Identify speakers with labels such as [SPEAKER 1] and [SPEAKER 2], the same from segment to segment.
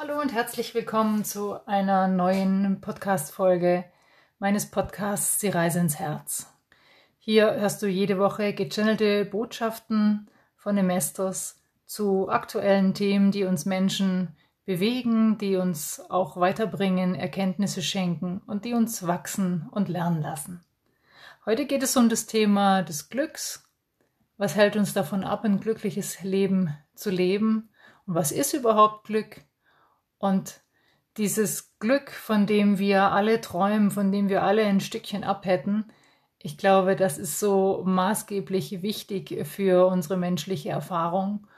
[SPEAKER 1] Hallo und herzlich willkommen zu einer neuen Podcast-Folge meines Podcasts Die Reise ins Herz. Hier hörst du jede Woche gechannelte Botschaften von Nemestos zu aktuellen Themen, die uns Menschen bewegen, die uns auch weiterbringen, Erkenntnisse schenken und die uns wachsen und lernen lassen. Heute geht es um das Thema des Glücks. Was hält uns davon ab, ein glückliches Leben zu leben? Und was ist überhaupt Glück? Und dieses Glück, von dem wir alle träumen, von dem wir alle ein Stückchen abhätten, ich glaube, das ist so maßgeblich wichtig für unsere menschliche Erfahrung.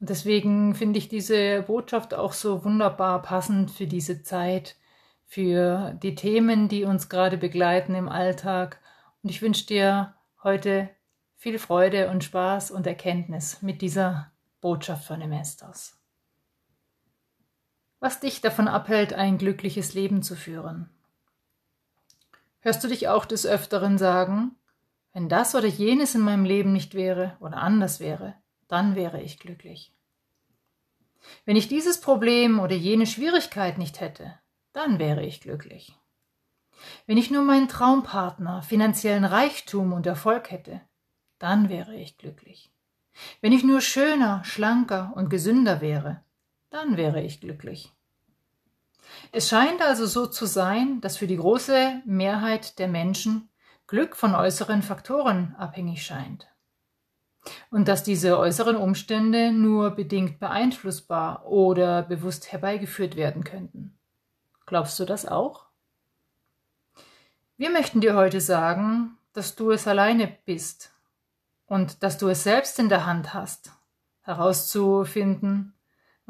[SPEAKER 1] Und deswegen finde ich diese Botschaft auch so wunderbar passend für diese Zeit, für die Themen, die uns gerade begleiten im Alltag. Und ich wünsche dir heute viel Freude und Spaß und Erkenntnis mit dieser Botschaft von dem Estos was dich davon abhält, ein glückliches Leben zu führen. Hörst du dich auch des Öfteren sagen, wenn das oder jenes in meinem Leben nicht wäre oder anders wäre, dann wäre ich glücklich. Wenn ich dieses Problem oder jene Schwierigkeit nicht hätte, dann wäre ich glücklich. Wenn ich nur meinen Traumpartner, finanziellen Reichtum und Erfolg hätte, dann wäre ich glücklich. Wenn ich nur schöner, schlanker und gesünder wäre, dann wäre ich glücklich. Es scheint also so zu sein, dass für die große Mehrheit der Menschen Glück von äußeren Faktoren abhängig scheint. Und dass diese äußeren Umstände nur bedingt beeinflussbar oder bewusst herbeigeführt werden könnten. Glaubst du das auch? Wir möchten dir heute sagen, dass du es alleine bist und dass du es selbst in der Hand hast, herauszufinden,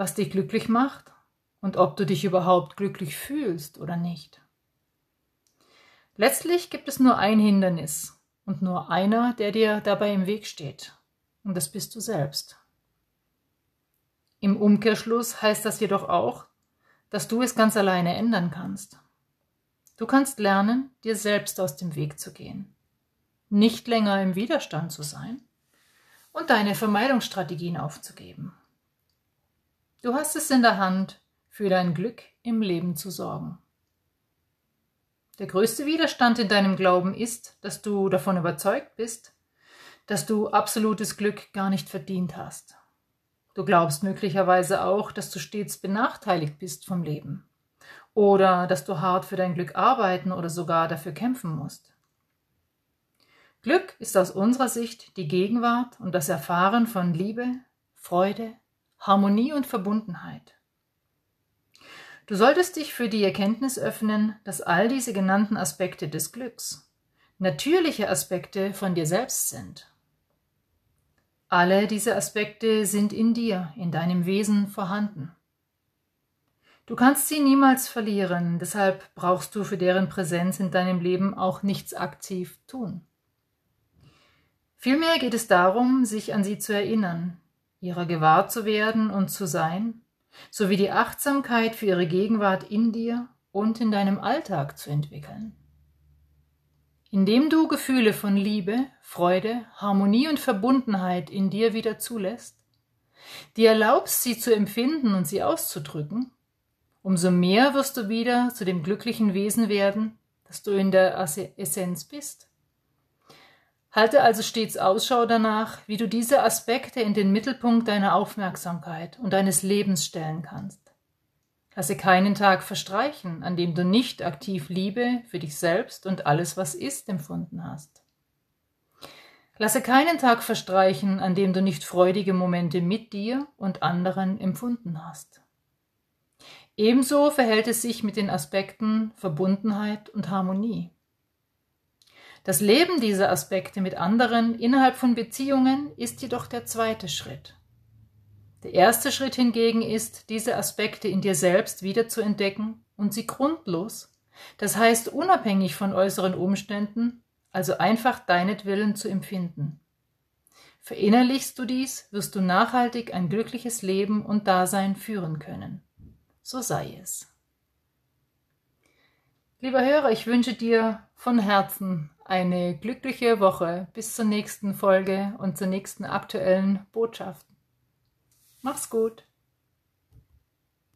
[SPEAKER 1] was dich glücklich macht und ob du dich überhaupt glücklich fühlst oder nicht. Letztlich gibt es nur ein Hindernis und nur einer, der dir dabei im Weg steht, und das bist du selbst. Im Umkehrschluss heißt das jedoch auch, dass du es ganz alleine ändern kannst. Du kannst lernen, dir selbst aus dem Weg zu gehen, nicht länger im Widerstand zu sein und deine Vermeidungsstrategien aufzugeben. Du hast es in der Hand, für dein Glück im Leben zu sorgen. Der größte Widerstand in deinem Glauben ist, dass du davon überzeugt bist, dass du absolutes Glück gar nicht verdient hast. Du glaubst möglicherweise auch, dass du stets benachteiligt bist vom Leben oder dass du hart für dein Glück arbeiten oder sogar dafür kämpfen musst. Glück ist aus unserer Sicht die Gegenwart und das Erfahren von Liebe, Freude, Harmonie und Verbundenheit. Du solltest dich für die Erkenntnis öffnen, dass all diese genannten Aspekte des Glücks natürliche Aspekte von dir selbst sind. Alle diese Aspekte sind in dir, in deinem Wesen vorhanden. Du kannst sie niemals verlieren, deshalb brauchst du für deren Präsenz in deinem Leben auch nichts aktiv tun. Vielmehr geht es darum, sich an sie zu erinnern, ihrer gewahr zu werden und zu sein sowie die Achtsamkeit für ihre Gegenwart in dir und in deinem Alltag zu entwickeln. Indem du Gefühle von Liebe, Freude, Harmonie und Verbundenheit in dir wieder zulässt, dir erlaubst, sie zu empfinden und sie auszudrücken, umso mehr wirst du wieder zu dem glücklichen Wesen werden, das du in der Essenz bist. Halte also stets Ausschau danach, wie du diese Aspekte in den Mittelpunkt deiner Aufmerksamkeit und deines Lebens stellen kannst. Lasse keinen Tag verstreichen, an dem du nicht aktiv Liebe für dich selbst und alles, was ist, empfunden hast. Lasse keinen Tag verstreichen, an dem du nicht freudige Momente mit dir und anderen empfunden hast. Ebenso verhält es sich mit den Aspekten Verbundenheit und Harmonie. Das Leben dieser Aspekte mit anderen innerhalb von Beziehungen ist jedoch der zweite Schritt. Der erste Schritt hingegen ist, diese Aspekte in dir selbst wiederzuentdecken und sie grundlos, das heißt unabhängig von äußeren Umständen, also einfach deinetwillen zu empfinden. Verinnerlichst du dies, wirst du nachhaltig ein glückliches Leben und Dasein führen können. So sei es. Lieber Hörer, ich wünsche dir von Herzen eine glückliche Woche bis zur nächsten Folge und zur nächsten aktuellen Botschaft. Mach's gut.